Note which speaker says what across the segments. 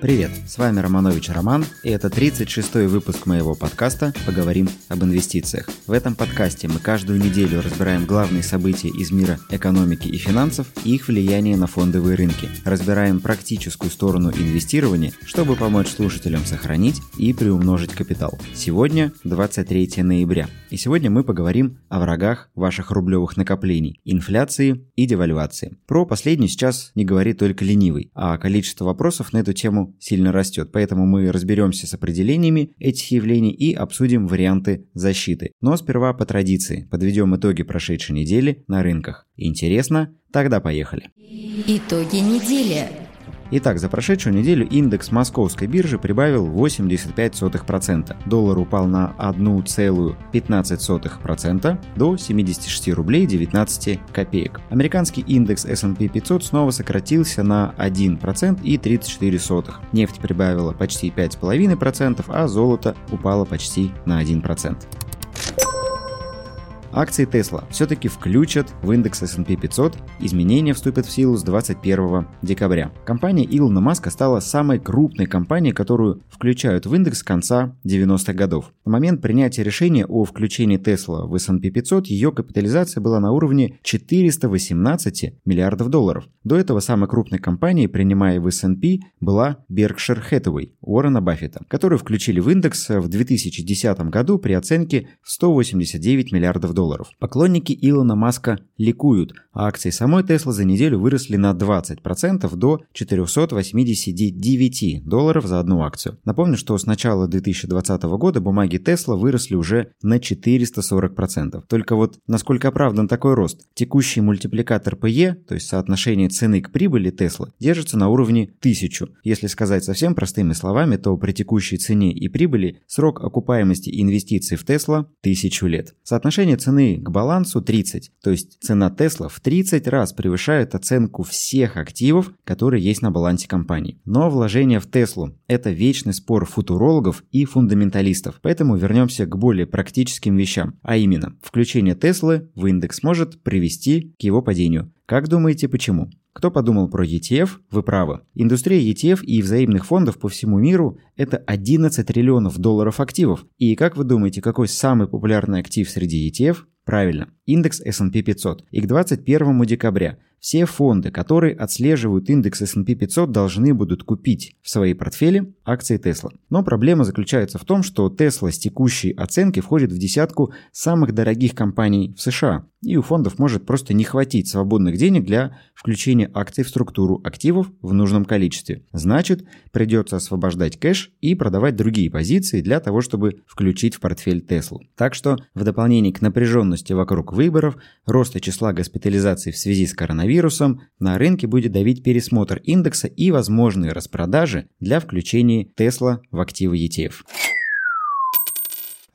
Speaker 1: Привет, с вами Романович Роман, и это 36-й выпуск моего подкаста «Поговорим об инвестициях». В этом подкасте мы каждую неделю разбираем главные события из мира экономики и финансов и их влияние на фондовые рынки. Разбираем практическую сторону инвестирования, чтобы помочь слушателям сохранить и приумножить капитал. Сегодня 23 ноября, и сегодня мы поговорим о врагах ваших рублевых накоплений – инфляции и девальвации. Про последнюю сейчас не говорит только ленивый, а количество вопросов на эту тему сильно растет, поэтому мы разберемся с определениями этих явлений и обсудим варианты защиты. Но сперва по традиции подведем итоги прошедшей недели на рынках. Интересно? Тогда поехали.
Speaker 2: Итоги недели.
Speaker 1: Итак, за прошедшую неделю индекс московской биржи прибавил 85%. Доллар упал на 1,15% до 76 рублей 19 копеек. Американский индекс S&P 500 снова сократился на 1% и 34 сотых. Нефть прибавила почти 5,5%, а золото упало почти на 1%. Акции Tesla все-таки включат в индекс S&P 500, изменения вступят в силу с 21 декабря. Компания Илона Маска стала самой крупной компанией, которую включают в индекс с конца 90-х годов. На момент принятия решения о включении Tesla в S&P 500 ее капитализация была на уровне 418 миллиардов долларов. До этого самой крупной компанией, принимая в S&P, была Berkshire Hathaway Уоррена Баффета, которую включили в индекс в 2010 году при оценке в 189 миллиардов долларов. Поклонники Илона Маска ликуют, а акции самой Tesla за неделю выросли на 20% до 489 долларов за одну акцию. Напомню, что с начала 2020 года бумаги Tesla выросли уже на 440%. Только вот насколько оправдан такой рост? Текущий мультипликатор PE, то есть соотношение цены к прибыли Tesla, держится на уровне 1000. Если сказать совсем простыми словами, то при текущей цене и прибыли срок окупаемости инвестиций в Tesla 1000 лет. Соотношение цены к балансу 30, то есть цена Tesla в 30 раз превышает оценку всех активов, которые есть на балансе компании. Но вложение в Теслу – это вечный спор футурологов и фундаменталистов, поэтому вернемся к более практическим вещам, а именно, включение Теслы в индекс может привести к его падению. Как думаете, почему? Кто подумал про ETF, вы правы. Индустрия ETF и взаимных фондов по всему миру – это 11 триллионов долларов активов. И как вы думаете, какой самый популярный актив среди ETF? Правильно, индекс S&P 500. И к 21 декабря все фонды, которые отслеживают индекс S&P 500, должны будут купить в свои портфели акции Tesla. Но проблема заключается в том, что Tesla с текущей оценки входит в десятку самых дорогих компаний в США, и у фондов может просто не хватить свободных денег для включения акций в структуру активов в нужном количестве. Значит, придется освобождать кэш и продавать другие позиции для того, чтобы включить в портфель Tesla. Так что, в дополнение к напряженности вокруг выборов, роста числа госпитализаций в связи с коронавирусом, на рынке будет давить пересмотр индекса и возможные распродажи для включения Tesla в активы ETF.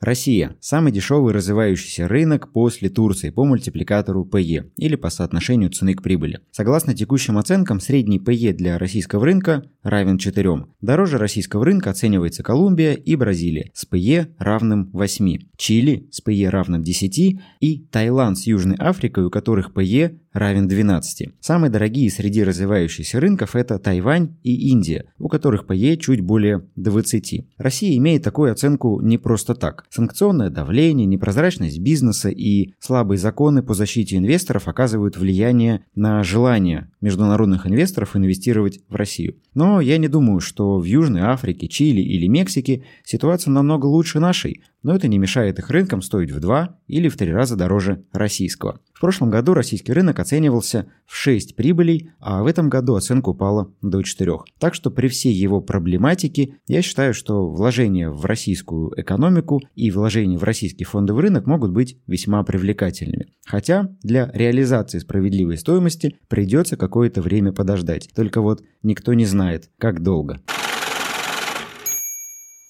Speaker 1: Россия – самый дешевый развивающийся рынок после Турции по мультипликатору PE или по соотношению цены к прибыли. Согласно текущим оценкам, средний PE для российского рынка равен 4. Дороже российского рынка оценивается Колумбия и Бразилия с PE равным 8, Чили с PE равным 10 и Таиланд с Южной Африкой, у которых PE равен 12. Самые дорогие среди развивающихся рынков это Тайвань и Индия, у которых PE чуть более 20. Россия имеет такую оценку не просто так. Санкционное давление, непрозрачность бизнеса и слабые законы по защите инвесторов оказывают влияние на желание международных инвесторов инвестировать в Россию. Но я не думаю, что в Южной Африке, Чили или Мексике ситуация намного лучше нашей, но это не мешает их рынкам стоить в два или в три раза дороже российского. В прошлом году российский рынок оценивался в 6 прибылей, а в этом году оценка упала до 4. Так что при всей его проблематике я считаю, что вложения в российскую экономику и вложения в российский фондовый рынок могут быть весьма привлекательными. Хотя для реализации справедливой стоимости придется какое-то время подождать. Только вот никто не знает, как долго.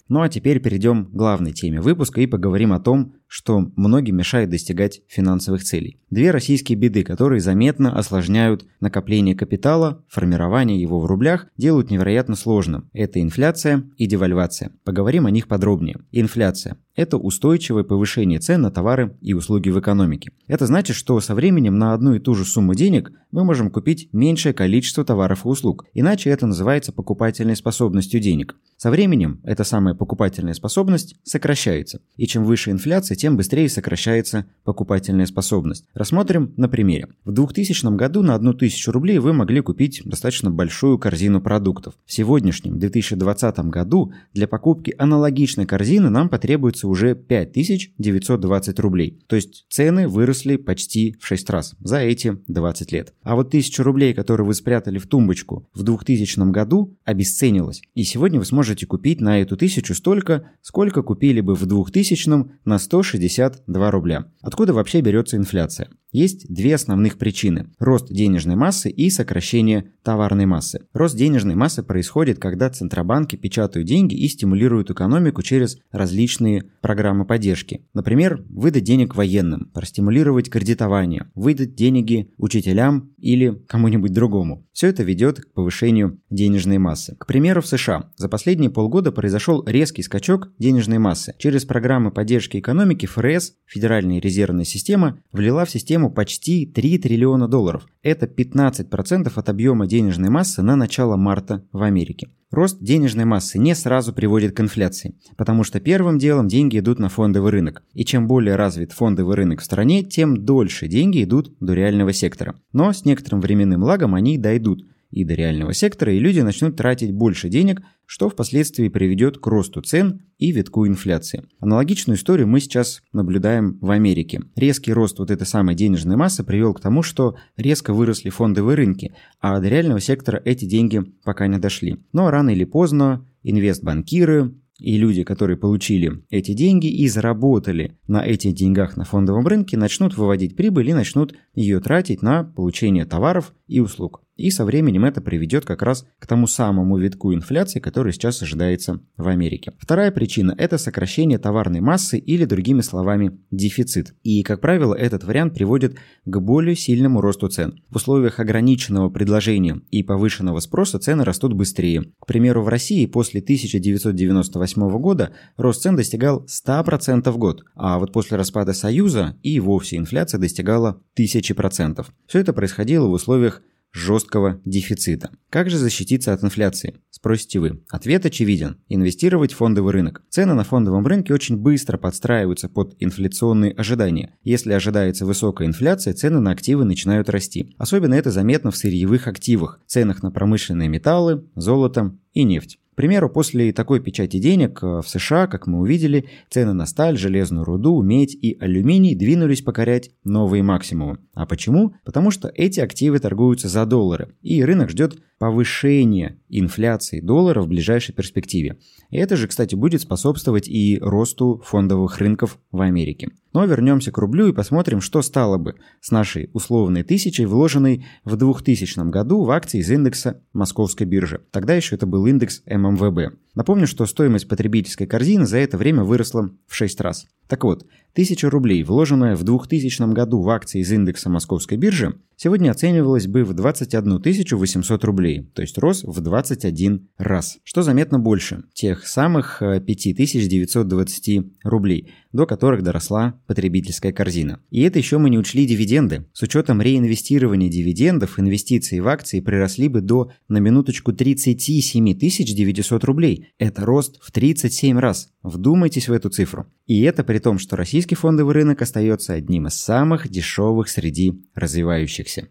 Speaker 1: Ну а теперь перейдем к главной теме выпуска и поговорим о том, что многим мешает достигать финансовых целей. Две российские беды, которые заметно осложняют накопление капитала, формирование его в рублях, делают невероятно сложным. Это инфляция и девальвация. Поговорим о них подробнее. Инфляция. Это устойчивое повышение цен на товары и услуги в экономике. Это значит, что со временем на одну и ту же сумму денег мы можем купить меньшее количество товаров и услуг. Иначе это называется покупательной способностью денег. Со временем эта самая покупательная способность сокращается. И чем выше инфляция, тем быстрее сокращается покупательная способность. Рассмотрим на примере. В 2000 году на 1000 рублей вы могли купить достаточно большую корзину продуктов. В сегодняшнем 2020 году для покупки аналогичной корзины нам потребуется уже 5920 рублей. То есть цены выросли почти в 6 раз за эти 20 лет. А вот 1000 рублей, которые вы спрятали в тумбочку в 2000 году, обесценилась. И сегодня вы сможете можете купить на эту тысячу столько, сколько купили бы в 2000 на 162 рубля. Откуда вообще берется инфляция? Есть две основных причины – рост денежной массы и сокращение товарной массы. Рост денежной массы происходит, когда центробанки печатают деньги и стимулируют экономику через различные программы поддержки. Например, выдать денег военным, простимулировать кредитование, выдать деньги учителям или кому-нибудь другому. Все это ведет к повышению денежной массы. К примеру, в США за последние полгода произошел резкий скачок денежной массы. Через программы поддержки экономики ФРС, Федеральная резервная система, влила в систему почти 3 триллиона долларов. Это 15% от объема денежной массы на начало марта в Америке. Рост денежной массы не сразу приводит к инфляции, потому что первым делом деньги идут на фондовый рынок. И чем более развит фондовый рынок в стране, тем дольше деньги идут до реального сектора. Но с некоторым временным лагом они дойдут и до реального сектора, и люди начнут тратить больше денег, что впоследствии приведет к росту цен и витку инфляции. Аналогичную историю мы сейчас наблюдаем в Америке. Резкий рост вот этой самой денежной массы привел к тому, что резко выросли фондовые рынки, а до реального сектора эти деньги пока не дошли. Но рано или поздно инвестбанкиры, и люди, которые получили эти деньги и заработали на этих деньгах на фондовом рынке, начнут выводить прибыль и начнут ее тратить на получение товаров и услуг. И со временем это приведет как раз к тому самому витку инфляции, который сейчас ожидается в Америке. Вторая причина – это сокращение товарной массы или, другими словами, дефицит. И, как правило, этот вариант приводит к более сильному росту цен. В условиях ограниченного предложения и повышенного спроса цены растут быстрее. К примеру, в России после 1998 года рост цен достигал 100% в год, а вот после распада Союза и вовсе инфляция достигала 1000%. Все это происходило в условиях жесткого дефицита. Как же защититься от инфляции? Спросите вы. Ответ очевиден. Инвестировать в фондовый рынок. Цены на фондовом рынке очень быстро подстраиваются под инфляционные ожидания. Если ожидается высокая инфляция, цены на активы начинают расти. Особенно это заметно в сырьевых активах, ценах на промышленные металлы, золото и нефть. К примеру, после такой печати денег э, в США, как мы увидели, цены на сталь, железную руду, медь и алюминий двинулись покорять новые максимумы. А почему? Потому что эти активы торгуются за доллары, и рынок ждет повышения инфляции доллара в ближайшей перспективе. И это же, кстати, будет способствовать и росту фондовых рынков в Америке. Но вернемся к рублю и посмотрим, что стало бы с нашей условной тысячей, вложенной в 2000 году в акции из индекса Московской биржи. Тогда еще это был индекс ММВБ. Напомню, что стоимость потребительской корзины за это время выросла в 6 раз. Так вот, 1000 рублей, вложенная в 2000 году в акции из индекса Московской биржи, сегодня оценивалась бы в 21 800 рублей, то есть рос в 21 раз, что заметно больше тех самых 5920 э, рублей, до которых доросла потребительская корзина. И это еще мы не учли дивиденды. С учетом реинвестирования дивидендов, инвестиции в акции приросли бы до, на минуточку, 37 900 рублей. Это рост в 37 раз. Вдумайтесь в эту цифру. И это при том, что российский фондовый рынок остается одним из самых дешевых среди развивающихся.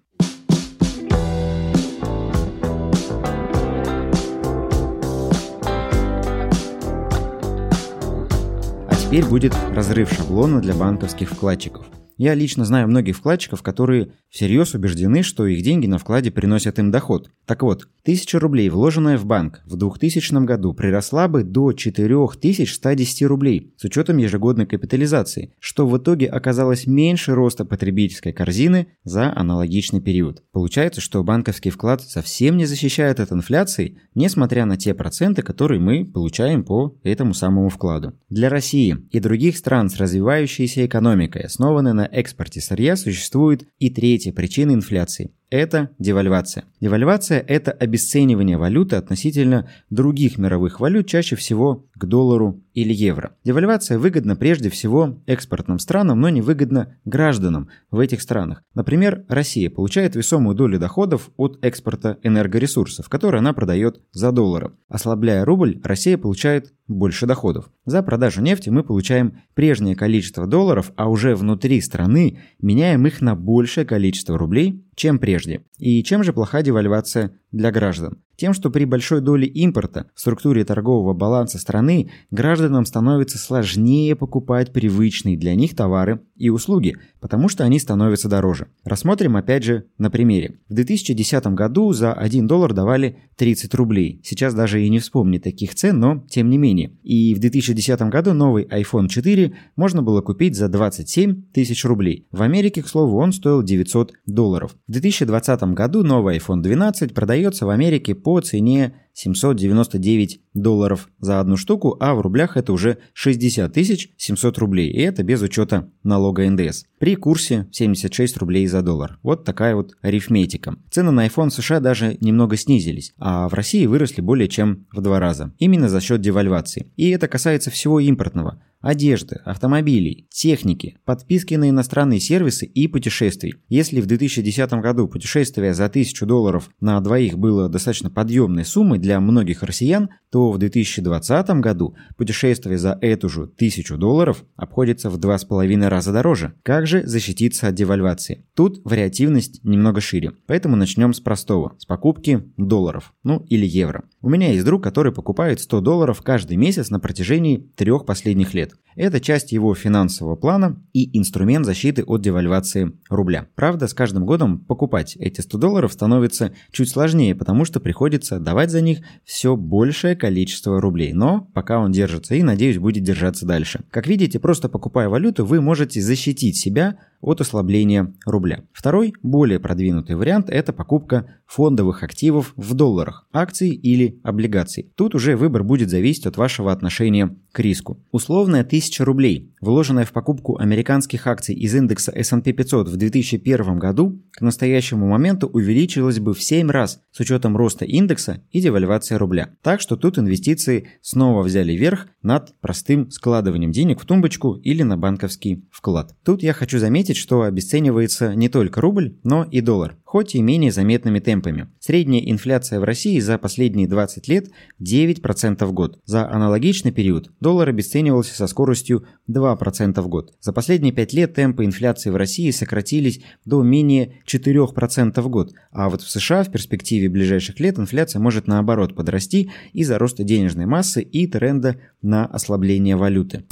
Speaker 1: А теперь будет разрыв шаблона для банковских вкладчиков. Я лично знаю многих вкладчиков, которые всерьез убеждены, что их деньги на вкладе приносят им доход. Так вот, 1000 рублей, вложенная в банк в 2000 году, приросла бы до 4110 рублей с учетом ежегодной капитализации, что в итоге оказалось меньше роста потребительской корзины за аналогичный период. Получается, что банковский вклад совсем не защищает от инфляции, несмотря на те проценты, которые мы получаем по этому самому вкладу. Для России и других стран с развивающейся экономикой, основанной на экспорте сырья, существует и третья причина инфляции – это девальвация. Девальвация – это обесценивание валюты относительно других мировых валют, чаще всего к доллару или евро. Девальвация выгодна прежде всего экспортным странам, но не выгодна гражданам в этих странах. Например, Россия получает весомую долю доходов от экспорта энергоресурсов, которые она продает за доллары. Ослабляя рубль, Россия получает больше доходов. За продажу нефти мы получаем прежнее количество долларов, а уже внутри страны меняем их на большее количество рублей, чем прежде. И чем же плоха девальвация для граждан? Тем, что при большой доле импорта в структуре торгового баланса страны гражданам становится сложнее покупать привычные для них товары и услуги, потому что они становятся дороже. Рассмотрим опять же на примере. В 2010 году за 1 доллар давали 30 рублей. Сейчас даже и не вспомнить таких цен, но тем не менее. И в 2010 году новый iPhone 4 можно было купить за 27 тысяч рублей. В Америке, к слову, он стоил 900 долларов. В 2020 году новый iPhone 12 продается в Америке по цене 799 долларов за одну штуку, а в рублях это уже 60 тысяч 700 рублей, и это без учета налога НДС. При курсе 76 рублей за доллар. Вот такая вот арифметика. Цены на iPhone США даже немного снизились, а в России выросли более чем в два раза. Именно за счет девальвации. И это касается всего импортного одежды, автомобилей, техники, подписки на иностранные сервисы и путешествий. Если в 2010 году путешествие за 1000 долларов на двоих было достаточно подъемной суммой для многих россиян, то в 2020 году путешествие за эту же 1000 долларов обходится в 2,5 раза дороже. Как же защититься от девальвации? Тут вариативность немного шире. Поэтому начнем с простого, с покупки долларов, ну или евро. У меня есть друг, который покупает 100 долларов каждый месяц на протяжении трех последних лет. Это часть его финансового плана и инструмент защиты от девальвации рубля. Правда, с каждым годом покупать эти 100 долларов становится чуть сложнее, потому что приходится давать за них все большее количество рублей. Но пока он держится и, надеюсь, будет держаться дальше. Как видите, просто покупая валюту, вы можете защитить себя от ослабления рубля. Второй, более продвинутый вариант – это покупка фондовых активов в долларах, акций или облигаций. Тут уже выбор будет зависеть от вашего отношения к риску. Условная 1000 рублей, вложенная в покупку американских акций из индекса S&P 500 в 2001 году, к настоящему моменту увеличилась бы в 7 раз с учетом роста индекса и девальвации рубля. Так что тут инвестиции снова взяли верх над простым складыванием денег в тумбочку или на банковский вклад. Тут я хочу заметить, что обесценивается не только рубль, но и доллар хоть и менее заметными темпами. Средняя инфляция в России за последние 20 лет 9% в год. За аналогичный период доллар обесценивался со скоростью 2% в год. За последние 5 лет темпы инфляции в России сократились до менее 4% в год, а вот в США в перспективе ближайших лет инфляция может наоборот подрасти из-за роста денежной массы и тренда на ослабление валюты.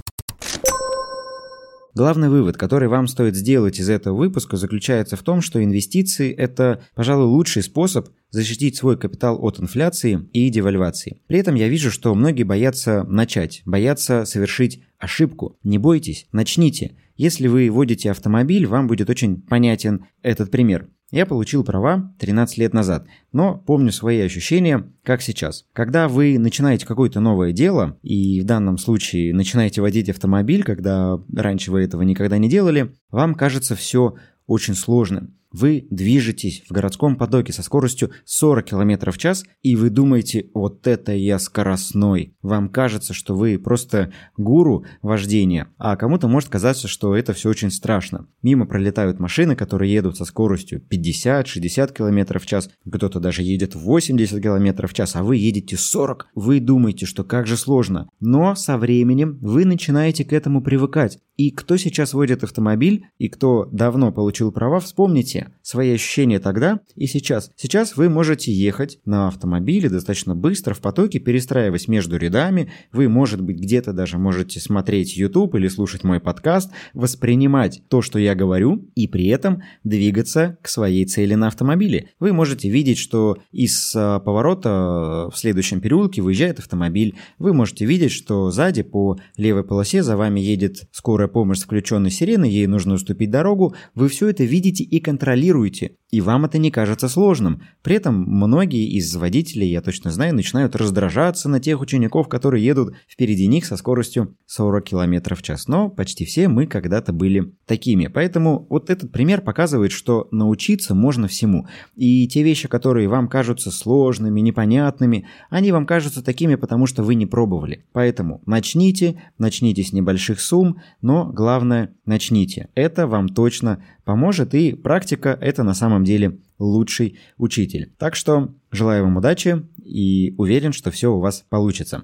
Speaker 1: Главный вывод, который вам стоит сделать из этого выпуска, заключается в том, что инвестиции – это, пожалуй, лучший способ защитить свой капитал от инфляции и девальвации. При этом я вижу, что многие боятся начать, боятся совершить ошибку. Не бойтесь, начните. Если вы водите автомобиль, вам будет очень понятен этот пример. Я получил права 13 лет назад, но помню свои ощущения, как сейчас. Когда вы начинаете какое-то новое дело, и в данном случае начинаете водить автомобиль, когда раньше вы этого никогда не делали, вам кажется все очень сложным. Вы движетесь в городском потоке со скоростью 40 км в час, и вы думаете, вот это я скоростной. Вам кажется, что вы просто гуру вождения, а кому-то может казаться, что это все очень страшно. Мимо пролетают машины, которые едут со скоростью 50-60 км в час, кто-то даже едет 80 км в час, а вы едете 40. Вы думаете, что как же сложно. Но со временем вы начинаете к этому привыкать. И кто сейчас водит автомобиль, и кто давно получил права, вспомните свои ощущения тогда и сейчас. Сейчас вы можете ехать на автомобиле достаточно быстро в потоке, перестраиваясь между рядами. Вы, может быть, где-то даже можете смотреть YouTube или слушать мой подкаст, воспринимать то, что я говорю, и при этом двигаться к своей цели на автомобиле. Вы можете видеть, что из а, поворота в следующем переулке выезжает автомобиль. Вы можете видеть, что сзади по левой полосе за вами едет скорая помощь с включенной сиреной, ей нужно уступить дорогу, вы все это видите и контролируете контролируете и вам это не кажется сложным. При этом многие из водителей, я точно знаю, начинают раздражаться на тех учеников, которые едут впереди них со скоростью 40 км в час. Но почти все мы когда-то были такими. Поэтому вот этот пример показывает, что научиться можно всему. И те вещи, которые вам кажутся сложными, непонятными, они вам кажутся такими, потому что вы не пробовали. Поэтому начните, начните с небольших сумм, но главное начните. Это вам точно поможет, и практика – это на самом деле лучший учитель. Так что желаю вам удачи и уверен, что все у вас получится.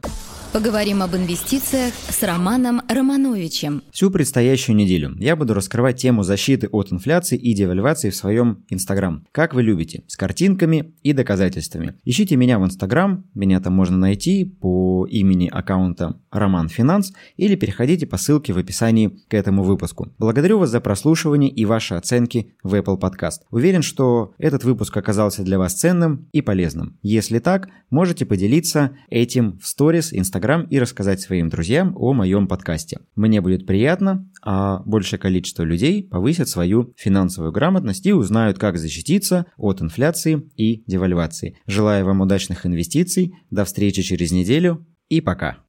Speaker 2: Поговорим об инвестициях с Романом Романовичем.
Speaker 1: Всю предстоящую неделю я буду раскрывать тему защиты от инфляции и девальвации в своем Инстаграм. Как вы любите, с картинками и доказательствами. Ищите меня в Инстаграм, меня там можно найти по имени аккаунта Роман Финанс или переходите по ссылке в описании к этому выпуску. Благодарю вас за прослушивание и ваши оценки в Apple Podcast. Уверен, что этот выпуск оказался для вас ценным и полезным. Если так, можете поделиться этим в сторис Инстаграм и рассказать своим друзьям о моем подкасте. Мне будет приятно, а большее количество людей повысят свою финансовую грамотность и узнают, как защититься от инфляции и девальвации. Желаю вам удачных инвестиций, до встречи через неделю и пока.